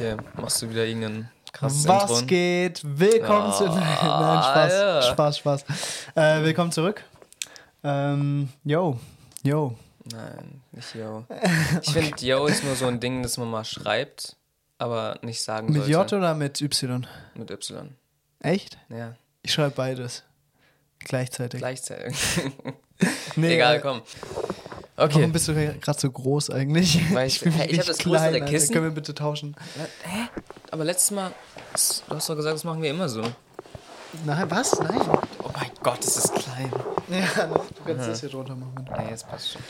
Okay, machst du wieder irgendeinen krasses Was Intro? geht? Willkommen Oh, zu. Nein, Spaß. Alter. Spaß, Spaß. Äh, willkommen zurück. Ähm, yo, yo. Nein, nicht Yo. Ich finde, Yo ist nur so ein Ding, das man mal schreibt, aber nicht sagen Mit sollte. J oder mit Y? Mit Y. Echt? Ja, Ich schreibe beides. Gleichzeitig. gleichzeitig. Nee, Egal, äh, komm. Warum Okay. bist du gerade so groß eigentlich? Weil ich- hey, ich hab richtig das größere Alter. Kissen. Können wir bitte tauschen? Hä? Aber letztes Mal, du hast doch gesagt, das machen wir immer so. Nein, was? Nein. Oh mein Gott, das ist klein. Ja, du kannst das hier drunter machen. Nee, jetzt passt schon.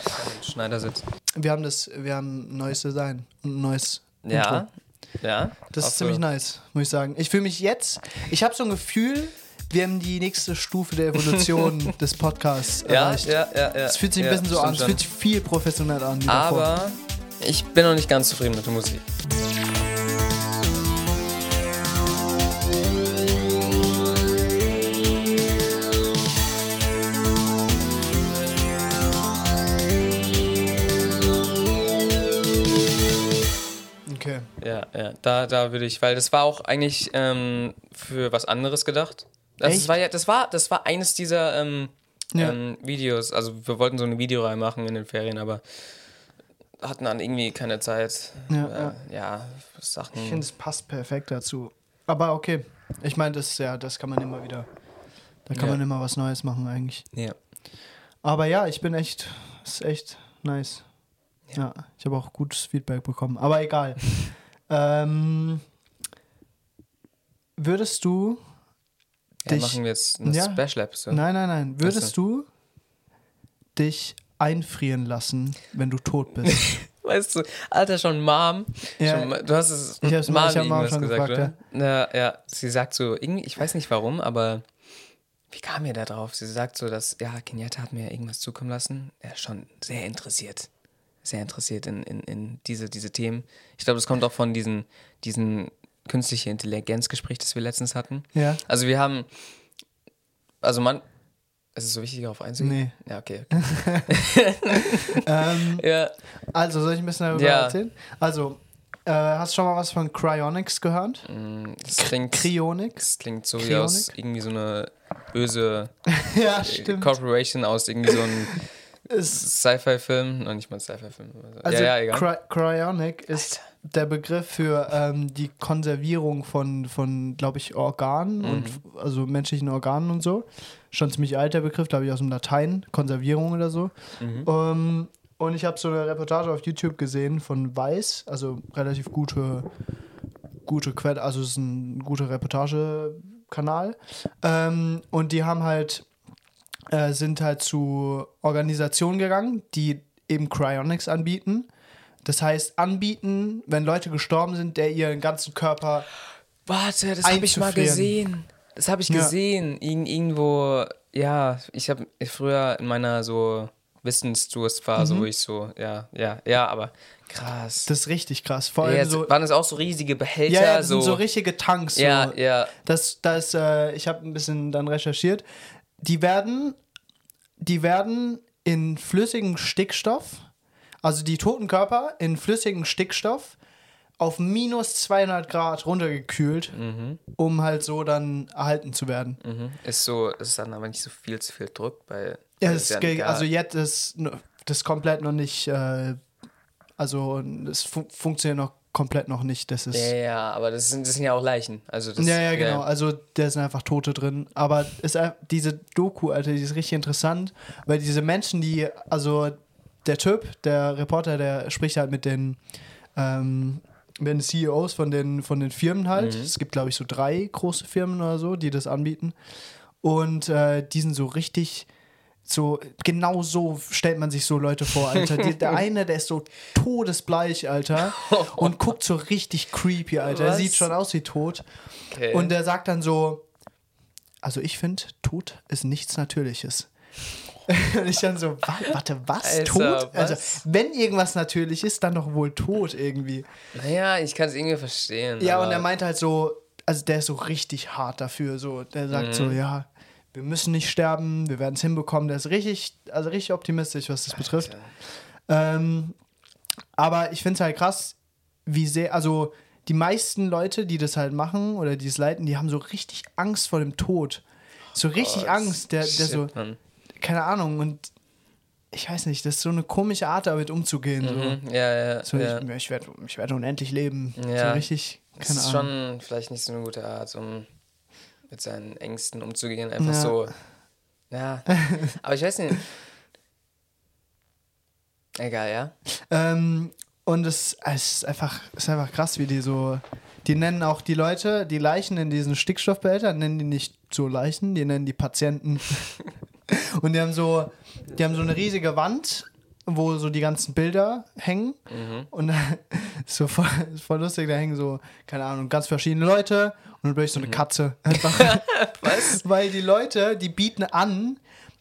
Schneidersitz. Wir haben das, wir haben ein neues Design und ein neues Ja, Intro. ja. Das ist ziemlich nice, muss ich sagen. Ich fühle mich jetzt, ich habe so ein Gefühl, wir haben die nächste Stufe der Evolution des Podcasts erreicht. ja, ja, ja. Es fühlt sich ein bisschen so an, es fühlt sich viel professioneller an. schon. davor. Aber ich bin noch nicht ganz zufrieden mit der Musik. Okay. Ja, ja, da, da würde ich, weil das war auch eigentlich ähm, für was anderes gedacht. Das Echt? war ja, das war, das war eines dieser ähm, Ja. ähm, Videos. Also wir wollten so eine Videoreihe machen in den Ferien, aber hatten dann irgendwie keine Zeit. Ja, äh, ja. ja Sachen. Ich finde, es passt perfekt dazu. Aber okay. Ich meine, das, ja, das kann man immer wieder. Da kann man immer was Neues machen eigentlich. ja. Aber ja, ich bin echt, ist echt nice. Ja, ich habe auch gutes Feedback bekommen. Aber egal. ähm, würdest du ja, dich- machen wir jetzt eine Ja. Special Episode. Nein, nein, nein. Würdest du dich einfrieren lassen, wenn du tot bist? Weißt du, Alter, schon Mom. Ja. schon, du hast es Ich hab's- Mom ich hab Mom schon gesagt, gefragt, oder? Ja. ja, sie sagt so, ich weiß nicht warum, aber wie kam ihr da drauf? Sie sagt so, dass, ja, Kenyatta hat mir irgendwas zukommen lassen. Er ist schon sehr interessiert. Sehr interessiert in, in, in diese, diese Themen. Ich glaube, das kommt auch von diesen, diesen künstliche Intelligenzgespräch, das wir letztens hatten. ja. Also wir haben, also man, ist es so wichtig, darauf einzugehen? Nee. Ja, okay. Ähm, ja, also, soll ich ein bisschen darüber Ja. erzählen? Also, äh, hast du schon mal was von Cryonics gehört? mm, das klingt... Cryonics? Das klingt so wie Kryonik? aus irgendwie so eine böse ja, äh. Corporation aus irgendwie so einem Sci-Fi-Film. Noch nicht mal Sci-Fi-Film. Also, also, ja, ja, egal. Cry Cryonic ist der Begriff für ähm, die Konservierung von, von glaube ich, Organen Mhm. und also menschlichen Organen und so. Schon ziemlich alter Begriff, glaube ich, aus dem Latein, Konservierung oder so. Mhm. Ähm, und ich habe so eine Reportage auf YouTube gesehen von Weiß, also relativ gute, gute Quelle, also es ist ein guter Reportagekanal. Ähm, und die haben halt, äh, sind halt zu Organisationen gegangen, die eben Cryonics anbieten. Das heißt, anbieten, wenn Leute gestorben sind, der ihren ganzen Körper. Warte, das habe ich mal gesehen. Das habe ich Ja. gesehen. Irgend, irgendwo, ja, ich habe früher in meiner so Wissensdurstphase, wo ich so, ja, ja, ja, aber krass. Das ist richtig krass. Vor ja, allem jetzt so. waren es auch so riesige Behälter, Ja, ja, das so, sind so richtige Tanks. So. ja, ja, Das, das, äh, ich habe ein bisschen dann recherchiert. Die werden, die werden in flüssigen Stickstoff, also die toten Körper in flüssigen Stickstoff auf minus 200 Grad runtergekühlt, um halt so dann erhalten zu werden. mhm. ist so, ist dann aber nicht so viel zu viel Druck, weil Ja, es ist, ja also jetzt ist das komplett noch nicht, äh, also es fun funktioniert noch komplett noch nicht. Das ist Ja, ja, aber das sind, das sind ja auch Leichen. Also das, Ja, ja, genau. Also da sind einfach Tote drin. Aber ist, diese Doku, Alter, die ist richtig interessant, weil diese Menschen, die, also der Typ, der Reporter, der spricht halt mit den, ähm, mit den CEOs von den, von den Firmen halt. Mhm. Es gibt, glaube ich, so drei große Firmen oder so, die das anbieten. Und äh, die sind so richtig. So, genau so stellt man sich so Leute vor, Alter. Die, der eine, der ist so todesbleich, Alter. Und guckt so richtig creepy, Alter. Er sieht schon aus wie tot. Okay. Und der sagt dann so, also ich finde, Tod ist nichts Natürliches. Und ich dann so, wa warte, was? Alter, Tod? was? Also, wenn irgendwas natürlich ist, dann doch wohl tot irgendwie. naja, ich kann es irgendwie verstehen. Ja, und er meint halt so, also der ist so richtig hart dafür. So, der sagt Mhm. so, ja, wir müssen nicht sterben, wir werden es hinbekommen. Der ist richtig, also richtig optimistisch, was das betrifft. Ähm, aber ich finde es halt krass, wie sehr, also die meisten Leute, die das halt machen oder die es leiten, die haben so richtig Angst vor dem Tod. So richtig Oh, Angst, der, der so, Mann. Keine Ahnung, und ich weiß nicht, das ist so eine komische Art, damit umzugehen. Mhm, ja, ja, So, ja. so ich, ich werde ich werd unendlich leben. Ja. So richtig, Das keine ist Ahnung. schon vielleicht nicht so eine gute Art, um mit seinen Ängsten umzugehen. Einfach Ja. so. Ja. Aber ich weiß nicht. Egal, ja. Ähm, und es, es ist einfach, es ist einfach krass, wie die so. Die nennen auch die Leute, die Leichen in diesen Stickstoffbehältern, nennen die nicht so Leichen, die nennen die Patienten. und die haben so, die haben so eine riesige Wand, wo so die ganzen Bilder hängen. Und da ist so voll, voll lustig, da hängen so, keine Ahnung, ganz verschiedene Leute und dann durch so eine Katze. Einfach. Was? Weil die Leute, die bieten an,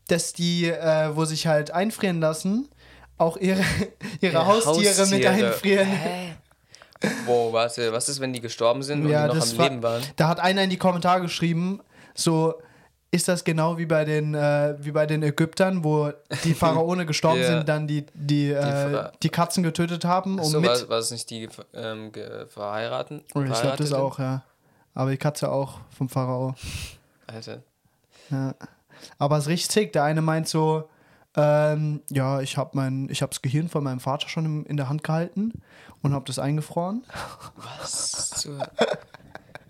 dass die, äh, wo sich halt einfrieren lassen, auch ihre, ihre Ja, Haustiere, mit Haustiere. einfrieren. Hä? Wow, warte, was ist, wenn die gestorben sind und Ja, die noch am war, Leben waren? Da hat einer in die Kommentare geschrieben, so ist das genau wie bei den, äh, wie bei den Ägyptern, wo die Pharaone gestorben Ja. sind, dann die, die, äh, die Katzen getötet haben, um so, mit. war, war es nicht die ähm, verheiraten? Oh, ich glaube das auch, ja. Aber die Katze auch vom Pharao. Alter. Ja. Aber es ist richtig. Der eine meint so, ähm, ja, ich habe mein, ich habe das Gehirn von meinem Vater schon im, in der Hand gehalten und habe das eingefroren. Was? zur-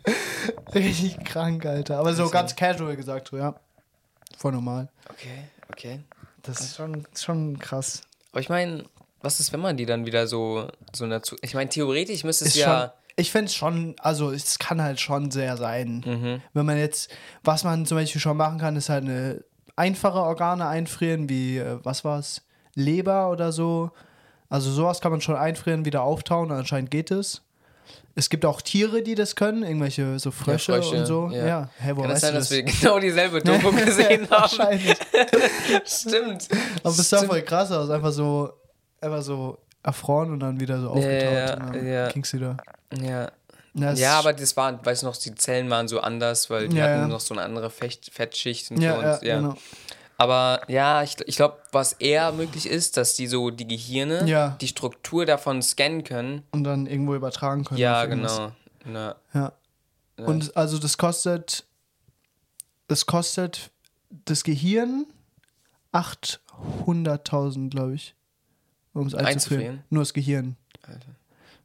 Richtig krank, Alter. Aber so Also- ganz casual gesagt, so, ja. Voll normal. Okay, okay. Das ist schon, schon krass. Aber ich meine, was ist, wenn man die dann wieder so, so dazu. Ich meine, theoretisch müsste es Ist ja. schon, ich finde es schon, also es kann halt schon sehr sein. Mhm. Wenn man jetzt, was man zum Beispiel schon machen kann, ist halt eine einfache Organe einfrieren, wie, äh, was war's, Leber oder so. Also sowas kann man schon einfrieren, wieder auftauen, anscheinend geht es. Es gibt auch Tiere, die das können, irgendwelche so Frösche, Frösche, und so. ja. Ja, wo Kann es weißt sein, dass das? wir genau dieselbe Doku gesehen haben? Wahrscheinlich. Stimmt. Aber es sah voll krass aus, einfach so, einfach so erfroren und dann wieder so aufgetaut. ja, ja. ging's wieder. Ja. Na, es- Ja, aber das war, weißt du noch, die Zellen waren so anders, weil die Ja, hatten ja. noch so eine andere Fecht, Fettschicht und ja, so. ja, Und, ja. genau. Aber ja, ich, ich glaube, was eher möglich ist, dass die so die Gehirne, Ja. die Struktur davon scannen können. Und dann irgendwo übertragen können. Ja, genau. Na, Ja. Ja. Und also das kostet, das kostet das Gehirn 800.000, glaube ich, um es einzufrieren. Einzufrieren? Nur das Gehirn. Alter.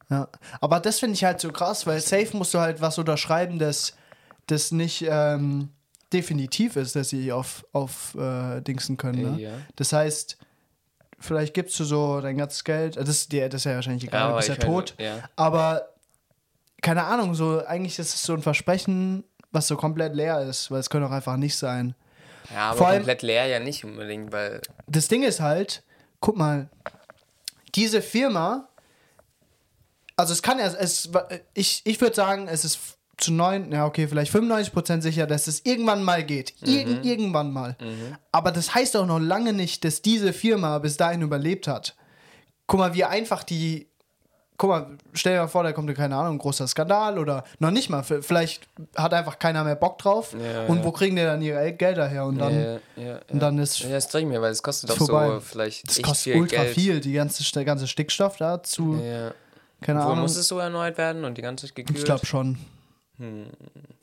Ja. Aber das finde ich halt so krass, weil safe musst du halt was unterschreiben, das, das nicht ähm, definitiv ist, dass sie auf, auf äh, Dingsen können. Ne? Ja. Das heißt, vielleicht gibst du so dein ganzes Geld, äh, das, ist dir, das ist ja wahrscheinlich egal, du aber bist ja tot. Ja. Aber keine Ahnung, so eigentlich ist es so ein Versprechen, was so komplett leer ist, weil es könnte auch einfach nicht sein. ja, aber Vor allem- komplett leer ja nicht unbedingt, weil. Das Ding ist halt, guck mal, diese Firma, also es kann ja, es, ich, ich würde sagen, es ist zu neun, ja okay, vielleicht 95% sicher, dass es irgendwann mal geht. Irgend, Irgendwann mal. Aber das heißt auch noch lange nicht, dass diese Firma bis dahin überlebt hat. Guck mal, wie einfach die. Guck mal, stell dir mal vor, da kommt, keine Ahnung, ein großer Skandal oder noch nicht mal. Vielleicht hat einfach keiner mehr Bock drauf. Ja, und ja. wo kriegen die dann ihre Gelder her? Und dann, ja, und dann ist ja, das ich mir, weil es kostet doch so vielleicht das kostet viel ultra Geld. viel, die ganze, der ganze Stickstoff dazu. Ja. Keine Wo Ahnung. muss es so erneuert werden und die ganze Zeit gekühlt? Ich glaube schon. Hm.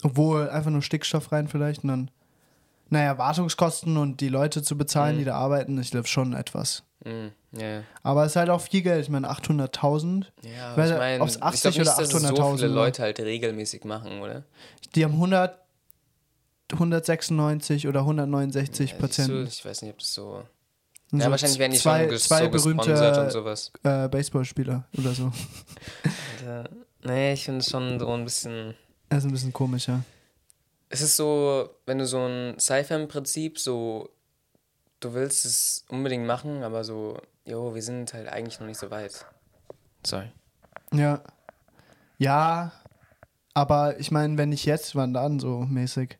Obwohl einfach nur Stickstoff rein vielleicht und dann. Naja, Wartungskosten und die Leute zu bezahlen, die da arbeiten, ich glaube schon etwas. Hm, ja. Aber es ist halt auch viel Geld. Ich meine, 800.000. Ja, ich meine, ob's ich 80 glaub oder dass es so 800.000 viele. Leute halt regelmäßig machen, oder? Die haben 100, 196 oder 169 Ja, Patienten. ich weiß nicht, ob das so. Und Ja, so wahrscheinlich werden die zwei, schon zwei so gesponsert und berühmte sowas. äh, Baseballspieler oder so. Alter. Nee, ich finde es schon so ein bisschen. Das ist ein bisschen komisch, ja. Es ist so, wenn du so ein Sci-Fi-Prinzip so. Du willst es unbedingt machen, aber so, jo, wir sind halt eigentlich noch nicht so weit. Sorry. Ja. Ja, aber ich meine, wenn nicht jetzt, wann dann so mäßig?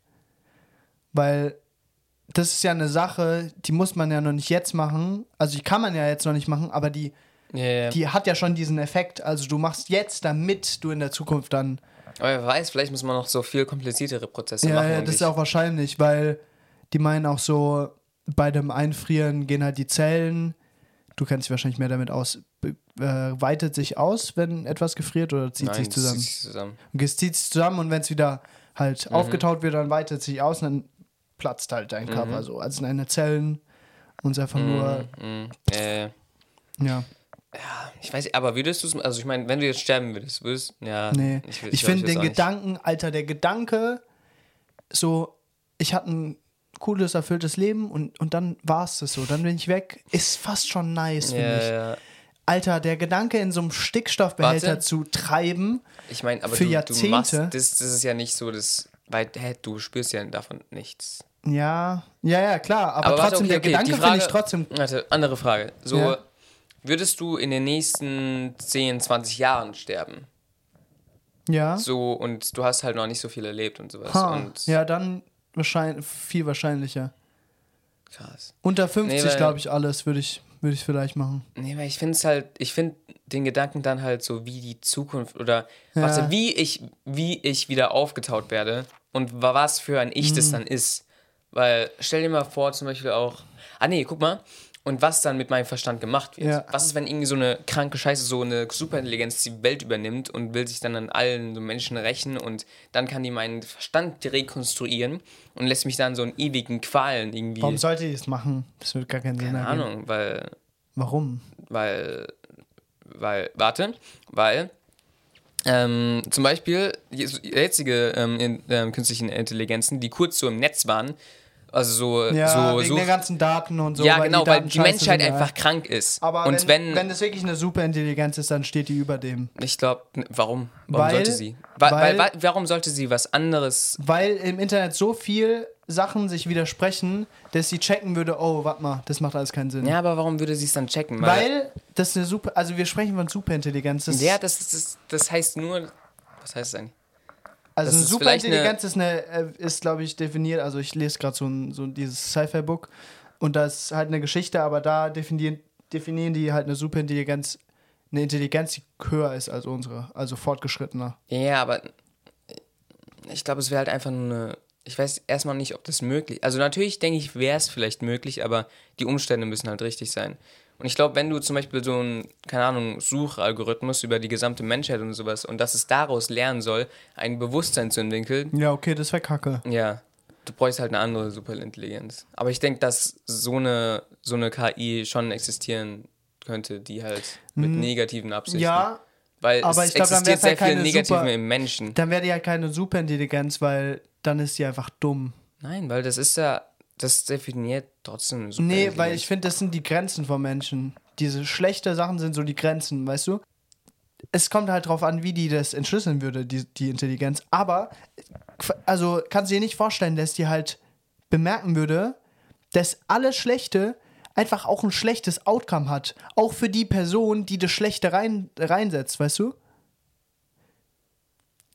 Weil das ist ja eine Sache, die muss man ja noch nicht jetzt machen. Also die kann man ja jetzt noch nicht machen, aber die, Ja, ja. die hat ja schon diesen Effekt. Also du machst jetzt, damit du in der Zukunft dann. Aber wer weiß, vielleicht muss man noch so viel kompliziertere Prozesse Ja, machen. ja und das ist auch wahrscheinlich, weil die meinen auch so, bei dem Einfrieren gehen halt die Zellen, du kennst dich wahrscheinlich mehr damit aus, äh, weitet sich aus, wenn etwas gefriert oder zieht sich das zusammen? zieht sich zusammen. Okay, es zieht sich zusammen und wenn es wieder halt Mhm. aufgetaut wird, dann weitet es sich aus und dann platzt halt dein Körper Mhm. so. Also in deine Zellen und einfach nur, Mhm. Äh, ja. Ich weiß nicht, aber würdest du es, also ich meine, wenn du jetzt sterben würdest, würdest ja. Nee. Ich, Ich, glaub, finde den. Gedanken, Alter, der Gedanke, so, ich hatte ein cooles, erfülltes Leben und, und dann war es das so. Dann bin ich weg. Ist fast schon nice, finde Ja, ich. ja. Alter, der Gedanke, in so einem Stickstoffbehälter Warte. zu treiben, Ich meine, aber Für du, du Jahrzehnte? machst, das, das ist ja nicht so, das, weil, hä, du spürst ja davon nichts. ja, ja, ja, klar. Aber, Aber warte, trotzdem, okay, der okay, Gedanke finde ich trotzdem. Warte, andere Frage. So, Ja. Würdest du in den nächsten 10, 20 Jahren sterben? Ja. So, und du hast halt noch nicht so viel erlebt und sowas. Ha, Und ja, dann wahrscheinlich, viel wahrscheinlicher. krass. Unter 50, Nee, glaube ich, alles würde ich, würde ich vielleicht machen. Nee, weil ich finde es halt, ich finde den Gedanken dann halt so, wie die Zukunft oder Ja. warte, wie ich, wie ich wieder aufgetaut werde und wa- was für ein Ich Mhm. das dann ist. Weil, stell dir mal vor, zum Beispiel auch, ah nee, guck mal, und was dann mit meinem Verstand gemacht wird. Ja. Was ist, wenn irgendwie so eine kranke Scheiße, so eine Superintelligenz die Welt übernimmt und will sich dann an allen so Menschen rächen und dann kann die meinen Verstand rekonstruieren und lässt mich dann so in ewigen Qualen irgendwie. Warum sollte ich es machen? Das wird gar keinen Sinn Keine ergeben. Ahnung, weil Warum? weil, weil, warte, weil ähm, zum Beispiel die jetzige ähm, in, ähm, künstlichen Intelligenzen, die kurz so im Netz waren, also so, Ja, so, wegen so der ganzen Daten und so. ja genau, weil Daten die scheiße Menschheit sind, ja. einfach krank ist. Aber und wenn, wenn, wenn das wirklich eine Superintelligenz ist, dann steht die über dem. ich glaube, warum? Warum Weil- sollte sie? Weil- weil, wa warum sollte sie was anderes? Weil im Internet so viel Sachen sich widersprechen, dass sie checken würde, oh, warte mal, das macht alles keinen Sinn. Ja, aber warum würde sie es dann checken? Weil das eine super, also wir sprechen von Superintelligenz. Das ja, das, das, das heißt nur, was heißt das eigentlich? Also Das ist Superintelligenz ist, eine, äh, ist glaube ich, definiert, also ich lese gerade so, ein, so dieses Sci-Fi-Book und das ist halt eine Geschichte, aber da definieren, definieren die halt eine Superintelligenz, eine Intelligenz, die höher ist als unsere, also fortgeschrittener. Ja, aber ich glaube, es wäre halt einfach nur eine. Ich weiß erstmal nicht, ob das möglich Also, natürlich denke ich, wäre es vielleicht möglich, aber die Umstände müssen halt richtig sein. Und ich glaube, wenn du zum Beispiel so einen, keine Ahnung, Suchalgorithmus über die gesamte Menschheit und sowas und dass es daraus lernen soll, ein Bewusstsein zu entwickeln, Ja, okay, das wäre kacke. ja, du bräuchst halt eine andere Superintelligenz. Aber ich denke, dass so eine, so eine KI schon existieren könnte, die halt mit negativen Absichten. Hm. Ja, Weil aber es ich glaub, dann sehr halt viel keine Negative im Menschen. dann wäre die halt keine Superintelligenz, weil dann ist die einfach dumm. Nein, weil das ist ja, das definiert trotzdem super. Nee, weil ich finde, das sind die Grenzen von Menschen. Diese schlechte Sachen sind so die Grenzen, weißt du? Es kommt halt drauf an, wie die das entschlüsseln würde, die, die Intelligenz. Aber, also kannst du dir nicht vorstellen, dass die halt bemerken würde, dass alles Schlechte einfach auch ein schlechtes Outcome hat. Auch für die Person, die das Schlechte rein, reinsetzt, weißt du?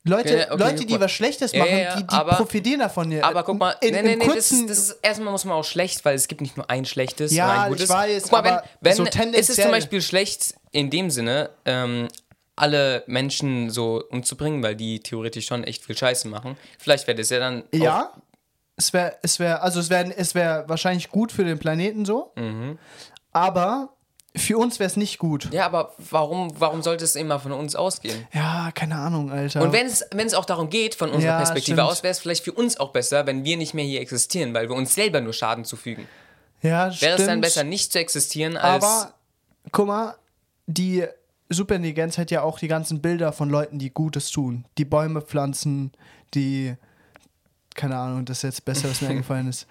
Leute, okay, Leute die was Schlechtes machen, ja, ja, die, die aber- profitieren davon. ja. Aber guck mal, in, nee, nee, nee, das, ist- das ist erstmal muss man auch schlecht, weil es gibt nicht nur ein schlechtes Ja, und ein ich gutes. weiß, guck mal, aber wenn, so wenn es ist zum Beispiel schlecht in dem Sinne, ähm, alle Menschen so umzubringen, weil die theoretisch schon echt viel Scheiße machen. Vielleicht wäre das ja dann. Ja, es wäre, es wäre, also es wäre, es wäre wahrscheinlich gut für den Planeten so, Mhm. aber für uns wäre es nicht gut. Ja, aber warum, warum sollte es immer von uns ausgehen? Ja, keine Ahnung, Alter. Und wenn es, wenn es auch darum geht, von unserer Ja, Perspektive stimmt. aus, wäre es vielleicht für uns auch besser, wenn wir nicht mehr hier existieren, weil wir uns selber nur Schaden zufügen. ja, Wäre stimmt, es dann besser, nicht zu existieren, als. Aber guck mal, die Superintelligenz hat ja auch die ganzen Bilder von Leuten, die Gutes tun, die Bäume pflanzen, die keine Ahnung, das ist jetzt besser, was mir eingefallen ist.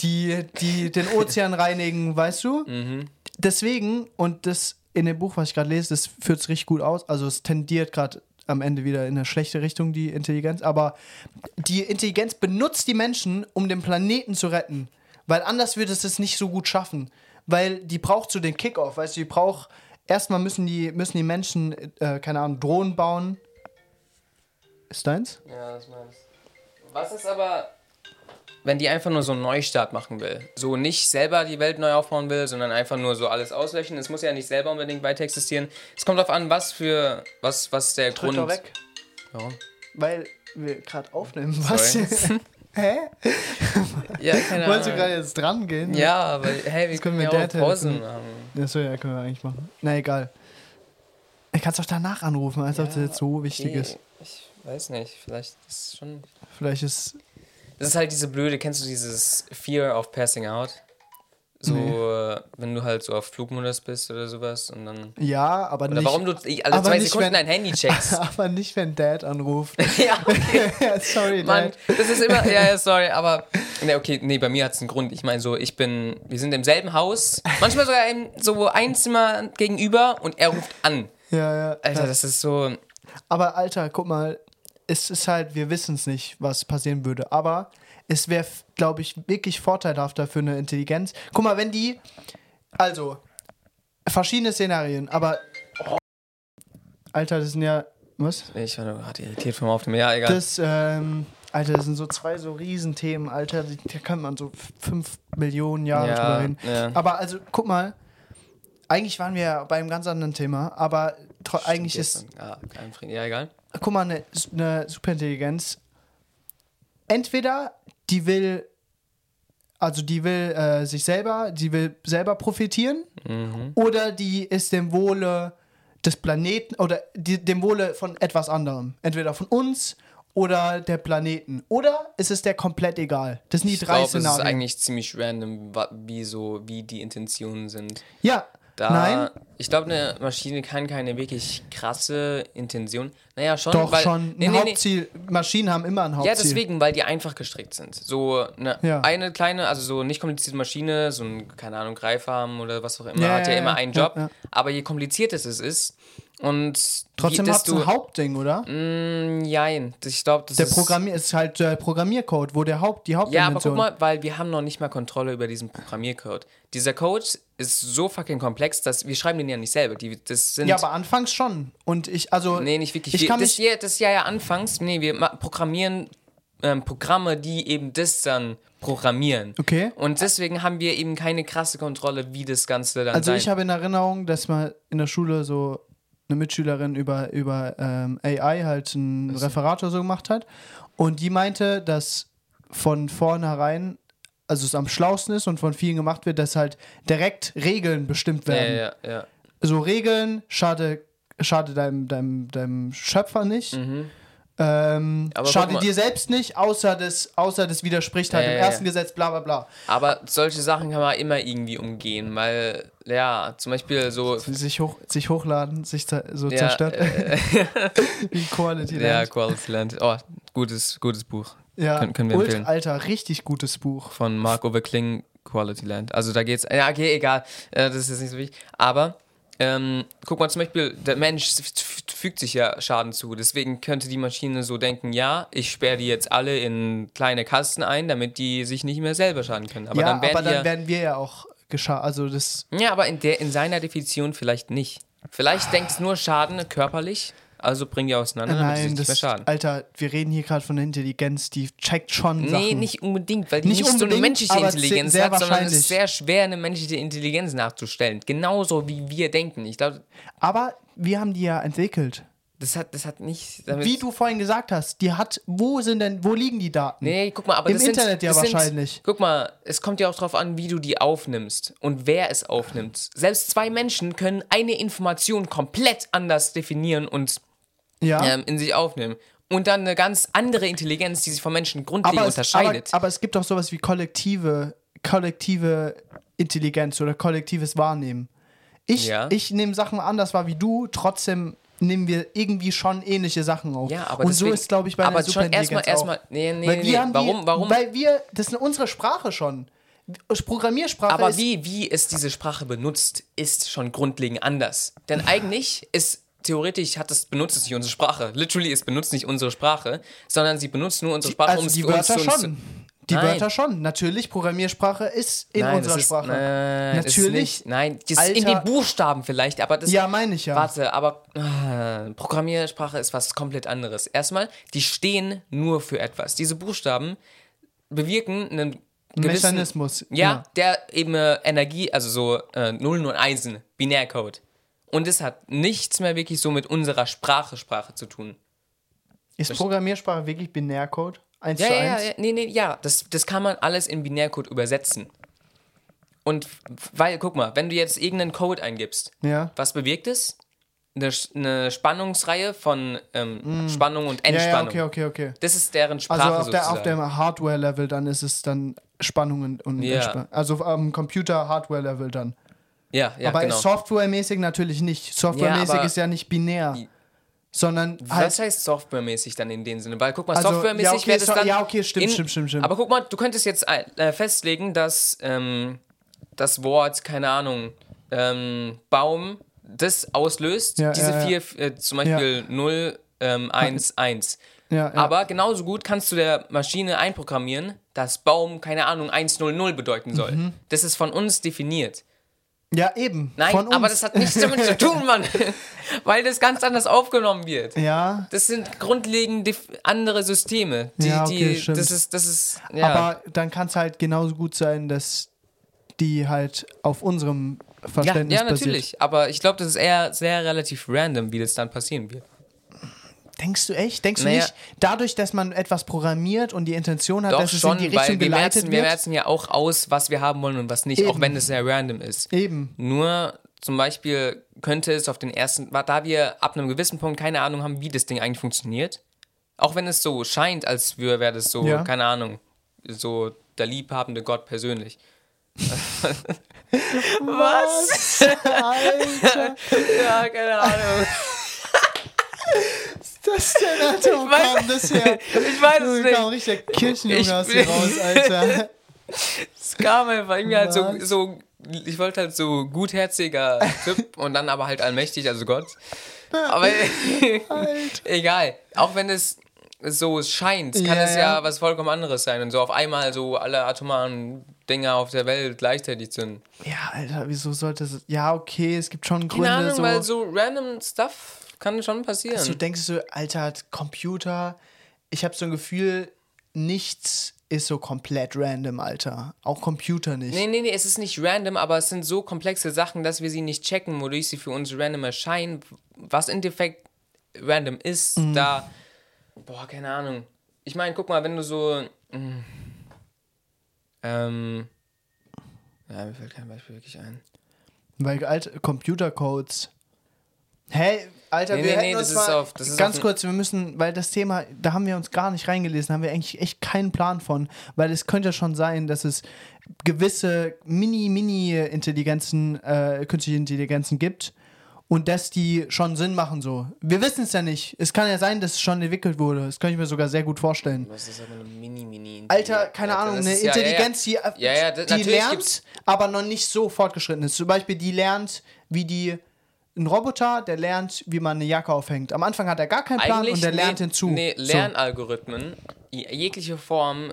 Die, die den Ozean reinigen, weißt du? Mhm. Deswegen, und das in dem Buch, was ich gerade lese, das führt es richtig gut aus. Also es tendiert gerade am Ende wieder in eine schlechte Richtung, die Intelligenz. Aber die Intelligenz benutzt die Menschen, um den Planeten zu retten. Weil anders würde es es nicht so gut schaffen. Weil die braucht so den Kickoff, weißt du, die braucht. Erstmal müssen die, müssen die Menschen, äh, keine Ahnung, Drohnen bauen. Ist deins? Ja, das meinst Was ist aber, wenn die einfach nur so einen Neustart machen will? So nicht selber die Welt neu aufbauen will, sondern einfach nur so alles auslöschen. Es muss ja nicht selber unbedingt weiter existieren. Es kommt darauf an, was für, was, was der Drück Grund... doch weg. Warum? Weil wir gerade aufnehmen. Was? Sorry. Hä? Ja, keine Wolltest du Ahnung. gerade jetzt dran gehen? Ja, aber hey, wir können wir ja auch der Pause Telefon- machen. Achso, ja, können wir eigentlich machen. Na egal. Ich kann es doch danach anrufen, als ob das jetzt so wichtig Okay, ist. Ich weiß nicht, vielleicht ist es schon. Vielleicht ist. Das ist halt diese blöde, kennst du dieses Fear of Passing Out? So, äh, wenn du halt so auf Flugmodus bist oder sowas und dann. Ja, aber Oder nicht. warum du alle zwei nicht, Sekunden wenn- dein Handy checkst. aber nicht, wenn Dad anruft. ja, okay. Sorry, Mann, Dad. das ist immer, ja, ja, sorry, aber, ne, okay, nee, bei mir hat es einen Grund. Ich meine so, ich bin, wir sind im selben Haus, manchmal sogar im, so ein Zimmer gegenüber und er ruft an. Ja, ja. Alter, das ist so, Aber Alter, guck mal, es ist halt, wir wissen es nicht, was passieren würde. Aber es wäre, glaube ich, wirklich vorteilhafter für eine Intelligenz. Guck mal, wenn die, also, verschiedene Szenarien, aber. Alter, das sind ja. Was? ich war nur gerade irritiert vom Aufnehmen, ja, egal. Das, ähm, Alter, das sind so zwei so Riesenthemen, Alter. Da kann man so fünf Millionen Jahre drüber ja, reden. ja. Aber also, guck mal, eigentlich waren wir ja bei einem ganz anderen Thema, aber tro- eigentlich ist Gestern. Ja. Ja, egal. Guck mal, eine, eine Superintelligenz, entweder die will, also die will äh, sich selber, die will selber profitieren, Mhm. oder die ist dem Wohle des Planeten oder die, dem Wohle von etwas anderem. Entweder von uns oder der Planeten. Oder ist es der komplett egal? Das sind die Ich drei glaube, es ist Szenarien. eigentlich ziemlich random, wie so, wie die Intentionen sind. ja, Da, nein, ich glaube, eine Maschine kann keine wirklich krasse Intention. Naja, schon. doch weil, schon. Nee, ein nee, nee. Hauptziel. Maschinen haben immer ein Ja, Hauptziel. deswegen, weil die einfach gestrickt sind. So eine, Ja. eine kleine, also so nicht komplizierte Maschine, so ein, keine Ahnung, Greifarm oder was auch immer, Ja, hat ja, ja, immer ja. einen Ja, Job. ja. Aber je komplizierter es ist und Trotzdem hat es ein Hauptding, oder? Mm, Jein. Ich glaube, das Der ist. Programmier ist halt der Programmiercode, wo der Haupt, die Ja, aber guck mal, weil wir haben noch nicht mal Kontrolle über diesen Programmiercode. Dieser Code ist so fucking komplex, dass wir schreiben den ja nicht selber. Die, das sind ja, aber anfangs schon. Und ich, also. nee, nicht wirklich. Ich wir, kann das, hier, das ja ja anfangs. Nee, wir programmieren ähm, Programme, die eben das dann programmieren. Okay. Und deswegen haben wir eben keine krasse Kontrolle, wie das Ganze dann Also sein. ich habe in Erinnerung, dass mal in der Schule so eine Mitschülerin über, über ähm, AI halt ein Referat oder so gemacht hat. Und die meinte, dass von vornherein, also es am schlausten ist und von vielen gemacht wird, dass halt direkt Regeln bestimmt ja, werden. ja, ja. So Regeln schade, schade deinem, deinem, deinem Schöpfer nicht. Mhm. Guck schade dir selbst nicht, außer das, außer das widerspricht halt Ja, dem ja, ersten ja. Gesetz, bla bla bla. Aber solche Sachen kann man immer irgendwie umgehen, weil, ja, zum Beispiel so. Sich, hoch, sich hochladen, sich so Ja, zerstört. äh, Wie Quality ja, Land. Quality Land. Oh, gutes, gutes Buch. Ja, können- können wir Ult, empfehlen. Alter, richtig gutes Buch. von Mark Over Kling, Quality Land. Also da geht's. Ja, okay, egal. Äh, das ist jetzt nicht so wichtig. Aber ähm, guck mal, zum Beispiel, der Mensch fügt sich ja Schaden zu. Deswegen könnte die Maschine so denken, ja, ich sperre die jetzt alle in kleine Kasten ein, damit die sich nicht mehr selber schaden können. Aber ja, dann werden aber dann ja, werden wir ja auch geschadet. Also das. ja, aber in, der, in seiner Definition vielleicht nicht. Vielleicht denkt es nur Schaden körperlich, also bring die auseinander, damit sie Nein, nicht mehr das, schaden. Alter, wir reden hier gerade von der Intelligenz, die checkt schon Nee, Sachen. nicht unbedingt, weil die Nicht nicht, so eine menschliche Intelligenz sehr hat, sondern es wahrscheinlich. ist sehr schwer, eine menschliche Intelligenz nachzustellen. Genauso wie wir denken. Ich glaube, Aber wir haben die ja entwickelt. das hat, das hat nicht. Wie du vorhin gesagt hast, die hat, wo sind denn, wo liegen die Daten? Nee, guck mal, aber Im das sind, Internet ja das wahrscheinlich. Sind, guck mal, es kommt ja auch drauf an, wie du die aufnimmst und wer es aufnimmt. Selbst zwei Menschen können eine Information komplett anders definieren und ja. ähm, in sich aufnehmen. Und dann eine ganz andere Intelligenz, die sich vom Menschen grundlegend aber, es, aber, unterscheidet. aber es gibt doch sowas wie kollektive, kollektive Intelligenz oder kollektives Wahrnehmen. Ich, Ja. ich nehme Sachen anders wahr wie du, trotzdem nehmen wir irgendwie schon ähnliche Sachen auf. ja, aber Und deswegen, so ist, glaube ich, bei aber schon erstmal, erstmal, auch. nee, nee, Weil nee, wir nee. warum, die, warum? Weil wir, das ist unsere Sprache schon. Programmiersprache Aber ist, wie, wie es diese Sprache benutzt, ist schon grundlegend anders. Denn eigentlich ist theoretisch hat es benutzt es nicht unsere Sprache. Literally, es benutzt nicht unsere Sprache, sondern sie benutzt nur unsere Sprache, also um es zu uns schon. Die Nein. Wörter schon. Natürlich, Programmiersprache ist in Nein, unserer das ist, Sprache. Nein, das ist Natürlich. nicht. Nein, das ist in Alter. den Buchstaben vielleicht, aber das. Ja, meine ich ja. Warte, aber ah, Programmiersprache ist was komplett anderes. Erstmal, die stehen nur für etwas. Diese Buchstaben bewirken einen gewissen Mechanismus. Ja, der eben äh, Energie, also so äh, Nullen und Einsen, Binärcode. Und es hat nichts mehr wirklich so mit unserer Sprache, Sprache zu tun. Ist Programmiersprache wirklich Binärcode? Eins Ja, zu ja, ja, eins. ja, nee, nee, ja, das, das kann man alles in Binärcode übersetzen. Und weil, guck mal, wenn du jetzt irgendeinen Code eingibst, Ja. was bewirkt es? Eine, Spannungsreihe von ähm, Spannung und Mm. Ja, ja, Entspannung. okay, okay, okay. Das ist deren Sprache Also auf, der, auf dem Hardware-Level dann ist es dann Spannungen und Ja. Entspa- Also am Computer-Hardware-Level dann. Ja, ja, aber genau. softwaremäßig natürlich nicht. Softwaremäßig aber- ist ja nicht binär. Sondern halt. Was heißt softwaremäßig dann in dem Sinne? Weil guck mal, Also, softwaremäßig ja, okay, wäre das so- dann. ja, okay, stimmt, stimmt, stimmt, stimmt. Aber guck mal, du könntest jetzt äh, festlegen, dass ähm, das Wort, keine Ahnung, ähm, Baum, das auslöst, Ja, diese ja, ja. vier, äh, zum Beispiel 0, ähm, 1, 1. ja, ja. Aber genauso gut kannst du der Maschine einprogrammieren, dass Baum, keine Ahnung, 100 bedeuten soll. Mhm. Das ist von uns definiert. Ja, eben. Nein, aber das hat nichts damit zu tun, Mann. Weil das ganz anders aufgenommen wird. Ja, Das sind grundlegend andere Systeme. Die, Ja, okay, die, stimmt. das ist, das ist, ja. aber dann kann es halt genauso gut sein, dass die halt auf unserem ja, Verständnis ja, basiert. natürlich. Aber ich glaube, das ist eher sehr relativ random, wie das dann passieren wird. Denkst du echt? Denkst Naja. du nicht, dadurch, dass man etwas programmiert und die Intention hat, Doch dass es schon, in die Richtung wir geleitet merzen, wir wird? merzen ja auch aus, was wir haben wollen und was nicht, auch Eben. wenn es sehr random ist. Eben. Nur zum Beispiel könnte es auf den ersten, da wir ab einem gewissen Punkt keine Ahnung haben, wie das Ding eigentlich funktioniert, auch wenn es so scheint, als wäre wäre das so, Ja. keine Ahnung, so der liebhabende Gott persönlich. Was? Alter, ja, keine Ahnung. Das ist denn, Alter? Wo weiß- kam das her? Ich weiß es nicht. kam richtig der Kirchenjunge Ich aus dir raus, Alter. Es kam einfach irgendwie halt so, so, ich wollte halt so gutherziger Typ und dann aber halt allmächtig, also Gott. Aber egal. Auch wenn es so scheint, kann Ja, es ja, was vollkommen anderes sein und so auf einmal so alle atomaren Dinger auf der Welt gleichzeitig sind. Ja, Alter, wieso sollte es. Ja, okay, es gibt schon Gründe. Keine Ahnung, so, weil so random Stuff kann schon passieren. so denkst du, Alter, Computer. Ich habe so ein Gefühl, nichts ist so komplett random, Alter. Auch Computer nicht. Nee, nee, nee, es ist nicht random, aber es sind so komplexe Sachen, dass wir sie nicht checken, wodurch sie für uns random erscheinen. Was im Endeffekt random ist, Mhm. da. Boah, keine Ahnung. Ich meine, guck mal, wenn du so. mm, ähm. Ja, mir fällt kein Beispiel wirklich ein. Weil alte Computercodes. Hä? Alter, Nee, wir nee, hätten nee, uns das ist mal, auf- ist ganz kurz, wir müssen, weil das Thema, da haben wir uns gar nicht reingelesen, haben wir eigentlich echt keinen Plan von, weil es könnte schon sein, dass es gewisse Mini-Mini-Intelligenzen, äh, künstliche Intelligenzen gibt und dass die schon Sinn machen so. Wir wissen es ja nicht. Es kann ja sein, dass es schon entwickelt wurde. Das könnte ich mir sogar sehr gut vorstellen. Was ist aber eine Mini-Mini? Alter, keine Ahnung, eine Intelligenz, die, Ja, ja, die natürlich lernt, gibt's- aber noch nicht so fortgeschritten ist. Zum Beispiel, die lernt, wie die. Ein Roboter, der lernt, wie man eine Jacke aufhängt. Am Anfang hat er gar keinen Plan und der lernt nee, hinzu. Nee. Lernalgorithmen, je- jegliche Form,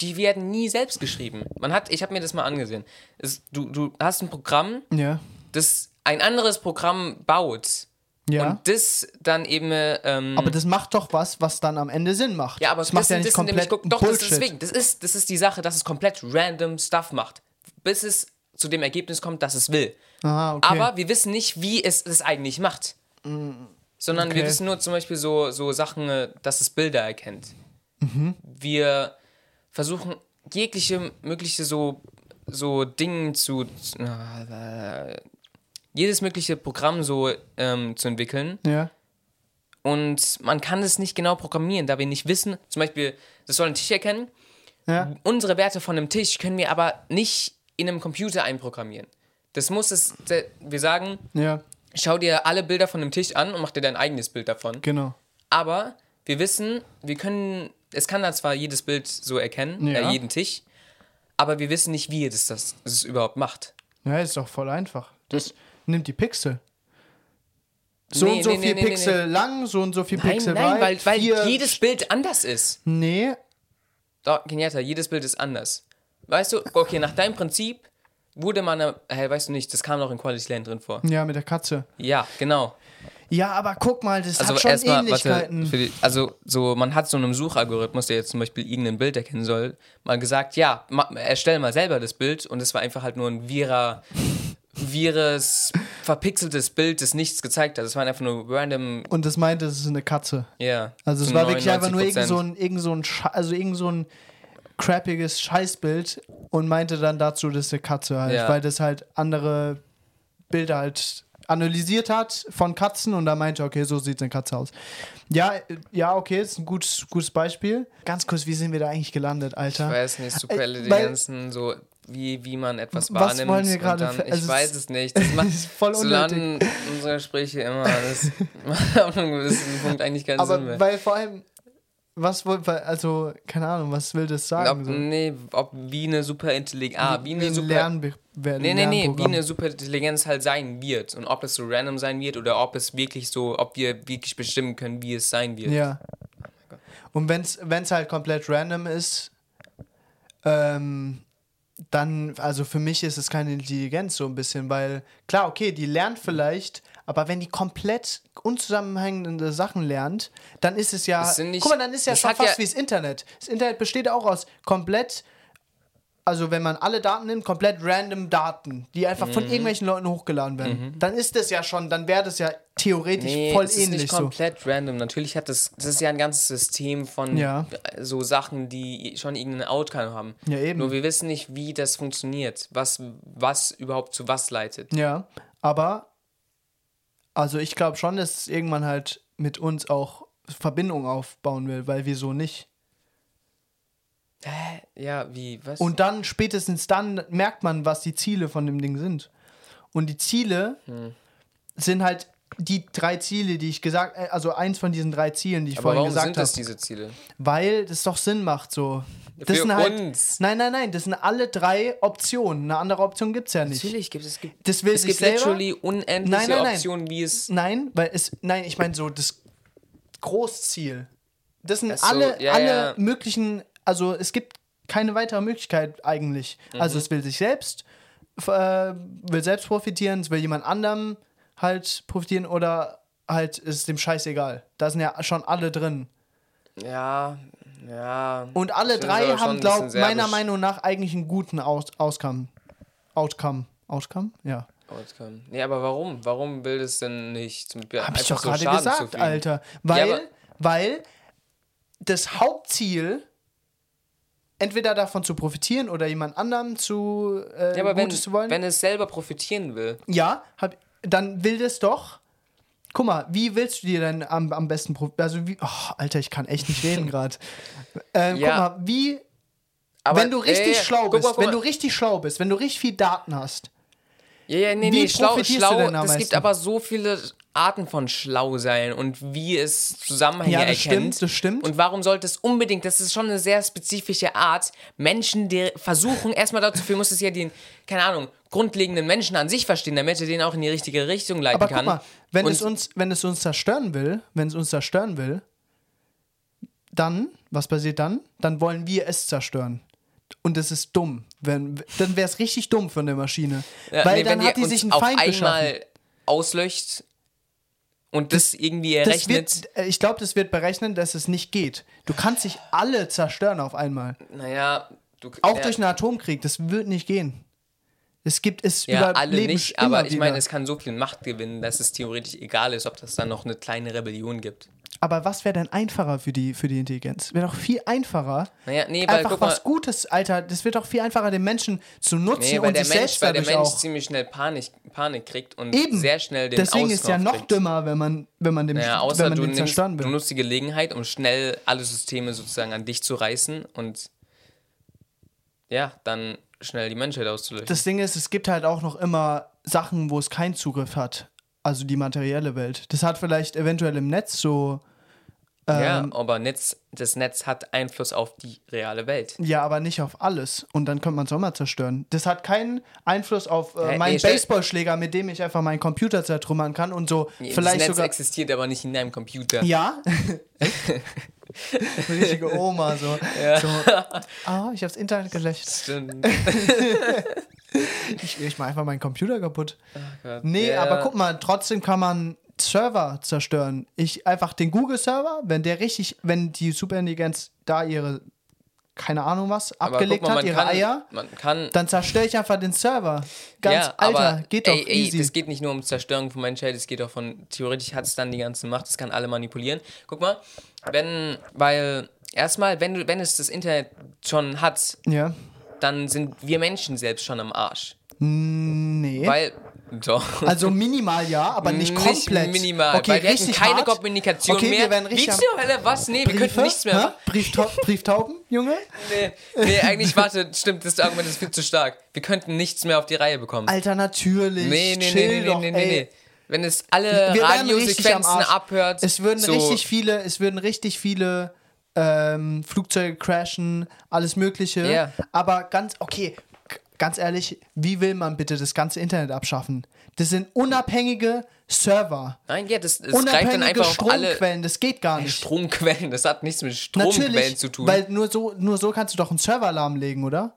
die werden nie selbst geschrieben. Man hat, ich habe mir das mal angesehen. Es, du, du hast ein Programm, Ja. das ein anderes Programm baut. Ja. Und das dann eben. Ähm, aber das macht doch was, was dann am Ende Sinn macht. ja, aber das macht das, ja das nicht nämlich, komplett guck, doch, das Bullshit. ist deswegen. Das ist, das ist die Sache, dass es komplett random Stuff macht. Bis es zu dem Ergebnis kommt, dass es will. Aha, okay. Aber wir wissen nicht, wie es es eigentlich macht. Sondern wir Okay. wissen nur zum Beispiel so, so Sachen, äh, dass es Bilder erkennt. Mhm. Wir versuchen jegliche mögliche so, so Dinge zu. zu- äh, jedes mögliche Programm so ähm, zu entwickeln. ja. Und man kann es nicht genau programmieren, da wir nicht wissen, zum Beispiel, das soll ein Tisch erkennen. Ja. Unsere Werte von einem Tisch können wir aber nicht in einem Computer einprogrammieren. Das muss es, wir sagen, Ja, schau dir alle Bilder von einem Tisch an und mach dir dein eigenes Bild davon. genau. Aber wir wissen, wir können, es kann da zwar jedes Bild so erkennen, Ja. äh, jeden Tisch, aber wir wissen nicht, wie es das, das überhaupt macht. Ja, ist doch voll einfach. Das nimmt die Pixel. So Nee, und so nee, viel nee, Pixel lang, so und so viel Nein, Pixel nein, breit. weil, weil jedes Bild anders ist. Nee, Doch, Kenyatta, jedes Bild ist anders. Weißt du, okay, nach deinem Prinzip wurde man, hey, weißt du nicht, das kam noch in Quality Land drin vor. ja, mit der Katze. Ja, genau. Ja, aber guck mal, das Also hat schon erstmal, warte, Ähnlichkeiten. für die, also so, man hat so einem Suchalgorithmus, der jetzt zum Beispiel irgendein Bild erkennen soll, mal gesagt, ja, ma, erstell mal selber das Bild und es war einfach halt nur ein wirrer wirres, verpixeltes Bild, das nichts gezeigt hat. Es waren einfach nur random, Und das meinte, es ist eine Katze. ja. Also es war wirklich einfach nur 99%. irgend so ein, irgend so ein, Sche- also irgend so ein crappiges Scheißbild und meinte dann dazu, das ist eine Katze halt, Ja. weil das halt andere Bilder halt analysiert hat von Katzen und da meinte, okay, so sieht eine Katze aus. Ja, ja, okay, ist ein gutes, gutes Beispiel. Ganz kurz, wie sind wir da eigentlich gelandet, Alter? Ich weiß nicht, super Äh, die ganzen, so, wie, wie man etwas Was wahrnimmt. wollen wir gerade dann- Ich also weiß es nicht. Das macht, voll so unnötig. landen unsere Gespräche immer. Das macht auf einem gewissen Punkt eigentlich keinen Sinn Aber mehr. weil vor allem, was weil- also, keine Ahnung, was will das sagen? Ob, so? nee, ob wie eine Superintelligenz. Ah, wie, eine ein Super. Lernbe Nee, nee, nee, wie eine Superintelligenz halt sein wird. Und ob es so random sein wird oder ob es wirklich so, ob wir wirklich bestimmen können, wie es sein wird. Ja. Und wenn es halt komplett random ist, ähm, dann, also für mich ist es keine Intelligenz so ein bisschen, weil klar, okay, die lernt vielleicht, aber wenn die komplett unzusammenhängende Sachen lernt, dann ist es ja, Das sind nicht- guck mal, dann ist ja das schon fast ja- wie das Internet. Das Internet besteht auch aus komplett also wenn man alle Daten nimmt, komplett random Daten, die einfach Mhm. von irgendwelchen Leuten hochgeladen werden, dann ist das ja schon, dann wäre das ja theoretisch Nee, voll es ist ähnlich nicht so. komplett random. Natürlich hat das, das ist ja ein ganzes System von Ja. so Sachen, die schon irgendeinen Outcome haben. Ja, eben. Nur wir wissen nicht, wie das funktioniert, was, was überhaupt zu was leitet. Ja, aber also ich glaube schon, dass es irgendwann halt mit uns auch Verbindung aufbauen will, weil wir so nicht. Hä? Ja, wie, was? Und dann, spätestens dann, merkt man, was die Ziele von dem Ding sind. Und die Ziele Hm. sind halt die drei Ziele, die ich gesagt äh, also eins von diesen drei Zielen, die ich Aber vorhin warum gesagt sind das habe. diese Ziele? Weil das doch Sinn macht so. Das Für sind halt, uns. Nein, nein, nein, das sind alle drei Optionen. Eine andere Option gibt es ja nicht. Natürlich gibt es, gibt, Das will es sich gibt selber- literally unendliche Nein, nein, nein. Optionen, wie es. Nein, weil es. Nein, ich meine so das Großziel. Das sind so, alle, ja, alle ja. möglichen. Also es gibt keine weitere Möglichkeit eigentlich. Mhm. Also es will sich selbst, äh, will selbst profitieren, es will jemand anderem halt profitieren oder halt ist es dem Scheiß egal. Da sind ja schon alle drin. Ja, ja. Und alle Ich drei haben, ein glaub, bisschen sehr meiner Meinung nach eigentlich einen guten Aus Auscome. Outcome. Outcome? Ja. Outcome. Nee, aber warum? Warum will es denn nicht zum Beispiel Hab ich doch so gerade Schaden gesagt? Alter. Weil, aber- weil das Hauptziel entweder davon zu profitieren oder jemand anderem zu äh, Ja, aber wenn, Gutes zu wollen. wenn es selber profitieren will, ja, hab, dann will das doch. Guck mal, wie willst du dir denn am, am besten also wie oh, Alter, ich kann echt nicht reden gerade. Ähm, Ja. Guck mal, wie aber wenn du richtig ja, schlau bist, mal, wenn du richtig schlau bist, wenn du richtig viel Daten hast. Ja, ja, nee, Wie nee, schlau, du schlau, denn am es gibt aber so viele Arten von schlau sein und wie es Zusammenhänge Ja, das erkennt. stimmt, das stimmt. Und warum sollte es unbedingt, das ist schon eine sehr spezifische Art, Menschen, die versuchen, erstmal dazu führen, muss es ja den, keine Ahnung, grundlegenden Menschen an sich verstehen, damit er den auch in die richtige Richtung leiten Aber kann. guck mal, wenn und es uns, wenn es uns zerstören will, wenn es uns zerstören will, dann, was passiert dann? Dann wollen wir es zerstören. Und das ist dumm. Wenn, dann wäre es richtig dumm für eine Maschine. Ja, Weil nee, dann hat die sich einen auf Feind geschaffen. einmal auslöscht und das, irgendwie Das errechnet. wird, äh, ich glaube, das wird berechnen, dass es nicht geht. Du kannst sich alle zerstören auf einmal. naja, du, Auch ja, durch einen Atomkrieg. Das wird nicht gehen. Es gibt es Ja, überleben alle nicht, aber ich meine, es kann so viel Macht gewinnen, dass es theoretisch egal ist, ob das dann noch eine kleine Rebellion gibt. Aber was wäre denn einfacher für die, für die Intelligenz? Wäre doch viel einfacher. Naja, nee, weil einfach was mal, Gutes, Alter. Das wird doch viel einfacher, den Menschen zu nutzen nee, weil und der sich Mensch, selbst weil der Mensch auch. ziemlich schnell Panik, Panik kriegt und Eben. sehr schnell den Deswegen ist ja noch kriegt. dümmer, wenn man, wenn man den, Ja, wenn außer man du, nimmst, zerstören du will. nutzt die Gelegenheit, um schnell alle Systeme sozusagen an dich zu reißen und ja, dann schnell die Menschheit auszulöschen. Das Ding ist, es gibt halt auch noch immer Sachen, wo es keinen Zugriff hat. Also die materielle Welt. Das hat vielleicht eventuell im Netz so. Ja, Ähm, aber Netz, das Netz hat Einfluss auf die reale Welt. ja, aber nicht auf alles. Und dann könnte man es auch mal zerstören. Das hat keinen Einfluss auf äh, meinen Nee, Baseballschläger, mit dem ich einfach meinen Computer zertrümmern kann und so das vielleicht Netz sogar. existiert aber nicht in deinem Computer. Ja. Richtige Oma so. so ah, ich hab's Internet gelöscht. Stimmt. Ich, ich mach einfach meinen Computer kaputt. Gott. Nee, Ja. aber guck mal, trotzdem kann man Server zerstören. Ich einfach den Google-Server, wenn der richtig, wenn die Superintelligenz da ihre keine Ahnung was, abgelegt mal, hat, ihre kann, Eier, kann. dann zerstöre ich einfach den Server. Ganz, ja, Alter, aber, geht doch ey, easy. Das geht nicht nur um Zerstörung von Menschheit, es geht auch von, theoretisch hat es dann die ganze Macht, es kann alle manipulieren. Guck mal, wenn, weil, erstmal, wenn, du, wenn es das Internet schon hat, ja. dann sind wir Menschen selbst schon am Arsch. Nee. Weil, doch. also minimal ja, aber nicht komplett. minimal, Okay, wir hätten keine hart. Kommunikation okay, mehr. Wir werden Wie zur Hölle, was? Nee, wir könnten Briefe? nichts mehr. Brieftau Brieftauben, Junge? Nee, nee, eigentlich, warte, stimmt, das Argument ist viel zu stark. Wir könnten nichts mehr auf die Reihe bekommen. Alter, natürlich. Nee, nee, Chill nee, nee, doch, nee, nee, nee. Wenn es alle Radiosequenzen abhört, Es würden so, richtig viele, es würden richtig viele ähm, Flugzeuge crashen, alles Mögliche. Ja. Aber ganz, okay, ganz ehrlich, wie will man bitte das ganze Internet abschaffen? Das sind unabhängige Server. Nein, ja, das, das greift dann unabhängige einfach Stromquellen, das geht gar nicht. Stromquellen. Das hat nichts mit Stromquellen Natürlich, zu tun. weil nur so, nur so kannst du doch einen Server lahmlegen, oder?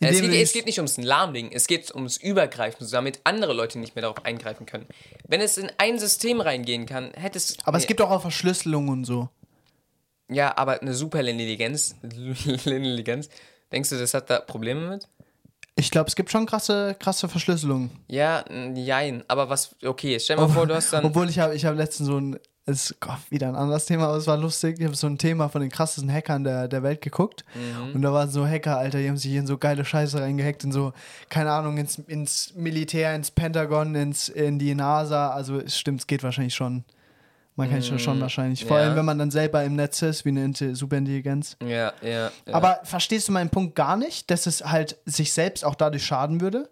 es, Indem geht, es geht nicht ums Lahmlegen, es geht ums Übergreifen, damit andere Leute nicht mehr darauf eingreifen können. Wenn es in ein System reingehen kann, hätte es. Aber es gibt auch, auch Verschlüsselung und so. Ja, aber eine Superintelligenz. Intelligenz. Denkst du, das hat da Probleme mit? Ich glaube, es gibt schon krasse, krasse Verschlüsselung. Ja, jein. Aber was. Okay, stell dir mal vor, du hast dann. Obwohl ich habe ich hab letztens so ein, ist Gott, wieder ein anderes Thema, aber es war lustig. Ich habe so ein Thema von den krassesten Hackern der, der Welt geguckt. Mhm. Und da waren so Hacker, Alter, die haben sich hier in so geile Scheiße reingehackt, in so, keine Ahnung, ins, ins Militär, ins Pentagon, ins, in die NASA. Also es stimmt, es geht wahrscheinlich schon. Man kann schon, schon wahrscheinlich. Vor ja. allem, wenn man dann selber im Netz ist, wie eine Inte- Superintelligenz. Ja, ja. ja. Aber verstehst du meinen Punkt gar nicht, dass es halt sich selbst auch dadurch schaden würde?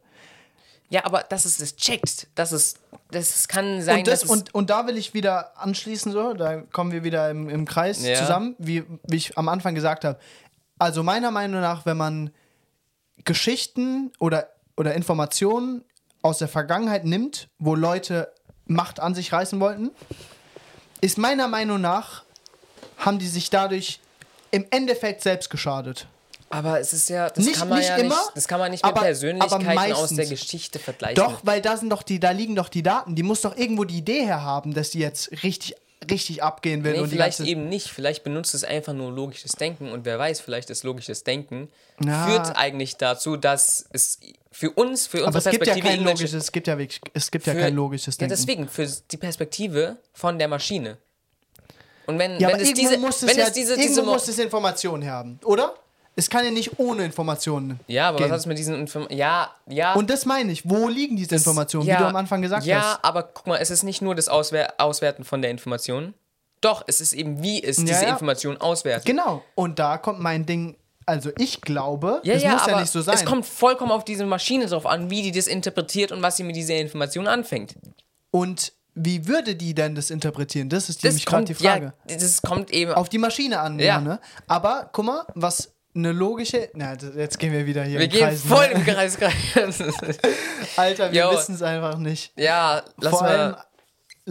Ja, aber dass es das checkt, dass es, das kann sein, und, das, dass und, und da will ich wieder anschließen, so, da kommen wir wieder im, im Kreis Ja. zusammen, wie, wie ich am Anfang gesagt habe. Also meiner Meinung nach, wenn man Geschichten oder, oder Informationen aus der Vergangenheit nimmt, wo Leute Macht an sich reißen wollten, ist meiner Meinung nach, haben die sich dadurch im Endeffekt selbst geschadet. aber es ist ja, das Nicht- kann man nicht ja immer, nicht, das kann man nicht mit aber- aber Persönlichkeiten aus meistens. der Geschichte vergleichen. Doch, weil da sind doch die, da liegen doch die Daten. Die muss doch irgendwo die Idee her haben, dass die jetzt richtig, richtig abgehen will. Nee, und vielleicht eben nicht. Vielleicht benutzt es einfach nur logisches Denken und wer weiß, vielleicht ist logisches Denken Ja. führt eigentlich dazu, dass es für uns, für Aber unsere es gibt ja Perspektive kein logisches, es gibt ja wirklich, es gibt ja für- kein logisches Ja, Denken. deswegen, für die Perspektive von der Maschine. Und wenn, ja, wenn aber es diese, muss es wenn ja, es diese, diese muss es Informationen haben, oder? Es kann ja nicht ohne Informationen. ja, aber gehen. was hat es mit diesen Informationen? Ja, ja. Und das meine ich. Wo liegen diese Informationen, ja, wie du am Anfang gesagt ja, hast? aber guck mal, es ist nicht nur das Auswer Auswerten von der Information. Doch, es ist eben, wie es diese ja. Information auswertet. Genau. Und da kommt mein Ding. Also ich glaube, Ja, das ja, muss ja nicht so sein. es kommt vollkommen auf diese Maschine drauf an, wie die das interpretiert und was sie mit dieser Information anfängt. Und wie würde die denn das interpretieren? Das ist Das nämlich gerade die Frage. ja, das kommt eben Auf die Maschine an, Ja. ne? Aber guck mal, was eine logische. Na, jetzt gehen wir wieder hier Wir im gehen Kreis. voll ne? im Kreis. Alter, wir wissen es einfach nicht. ja, lass vor mal.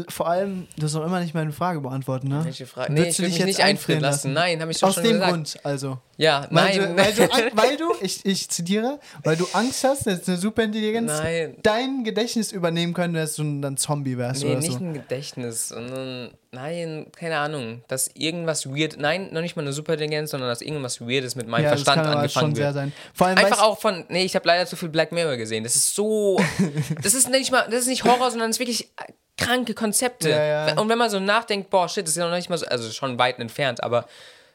Vor allem, du noch immer nicht meine Frage beantworten, ne? Welche Frage? Nee, ich will dich mich jetzt nicht einfrieren lassen. Nein, habe ich doch Aus schon dem gesagt. Grund, also. Ja, Weil nein. du, weil, du, weil du, ich, ich zitiere, weil du Angst hast, dass eine Superintelligenz Nein. dein Gedächtnis übernehmen könnte, dass du dann Zombie wärst Nee, oder nicht so. ein Gedächtnis, sondern, nein, keine Ahnung, dass irgendwas weird, nein, noch nicht mal eine Superintelligenz, sondern dass irgendwas Weirdes mit meinem Ja, das Verstand kann aber angefangen schon sehr wird. sein. Vor allem, Einfach auch von, nee, ich habe leider zu viel Black Mirror gesehen. Das ist so, das ist nicht mal, das ist nicht Horror, sondern es ist wirklich kranke Konzepte. Ja, ja. Und wenn man so nachdenkt, boah, shit, das ist ja noch nicht mal so, also schon weit entfernt, aber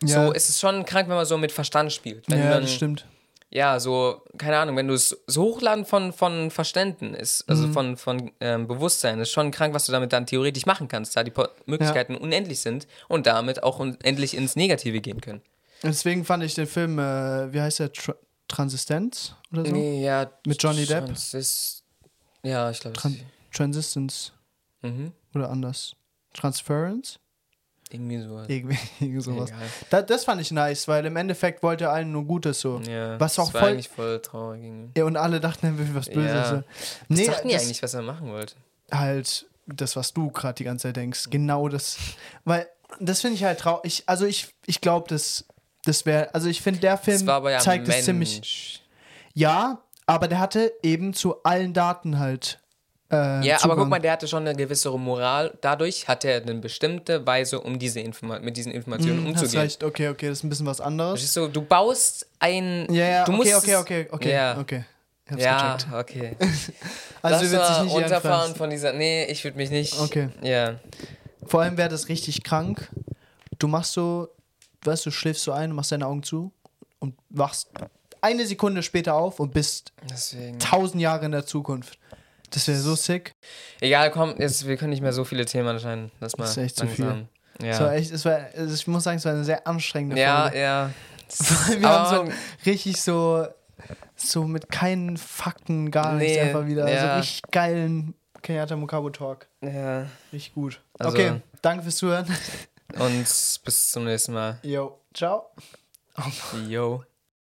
so ist es schon krank, wenn man so mit Verstand spielt. Wenn ja, man, das stimmt. ja, so, keine Ahnung, wenn du es so hochladen von, von Verständen ist, Mhm. also von, von ähm, Bewusstsein, ist schon krank, was du damit dann theoretisch machen kannst, da die Po- Möglichkeiten unendlich sind und damit auch unendlich ins Negative gehen können. Deswegen fand ich den Film, äh, wie heißt der? Tr Transistenz oder so? Nee, ja. Mit Johnny Depp? Transis ja, ich glaube, Tran Transistence mhm. oder anders. Transference? irgendwie so. Irgendwie, irgendwie sowas. Da, das fand ich nice, weil im Endeffekt wollte er allen nur Gutes so. Ja, Was auch das war voll- eigentlich voll traurig. Ja, und alle dachten, er will was Böses. Ja. so. Was Nee, dachten die das- eigentlich, was er machen wollte? halt das, was du gerade die ganze Zeit denkst. Genau das. Weil das finde ich halt traurig. Also ich, ich glaube, das, das wäre, also ich finde, der Film ja zeigt es ziemlich. Ja, aber der hatte eben zu allen Daten halt Äh, Ja, aber Zugang. guck mal, der hatte schon eine gewisse Moral. Dadurch hat er eine bestimmte Weise, um diese Informa mit diesen Informationen hast umzugehen. recht, okay, okay, das ist ein bisschen was anderes. Verstehst du, du baust ein. Ja, ja, du okay, musst okay, okay, okay, Ja, okay. Hab's ja gecheckt. okay. Also das dich war nicht runterfahren von dieser. Nee, ich würde mich nicht. Okay. Ja. Vor allem wäre das richtig krank. Du machst so, weißt du, schläfst so ein, machst deine Augen zu und wachst eine Sekunde später auf und bist Deswegen. tausend Jahre in der Zukunft. Das wäre so sick. Egal, komm, jetzt, wir können nicht mehr so viele Themen anscheinend. Lass mal. Das ist echt zu langsam. Es war Ja. echt, es war, ich muss sagen, es war eine sehr anstrengende Ja, Folge. ja. Wir Aber haben so richtig so, so mit keinen Fakten gar nichts Nee, einfach wieder. ja. Also richtig geilen Kenyatta Mukabo Talk. ja. Richtig gut. Also- okay, danke fürs Zuhören. Und bis zum nächsten Mal. Jo, ciao. Yo.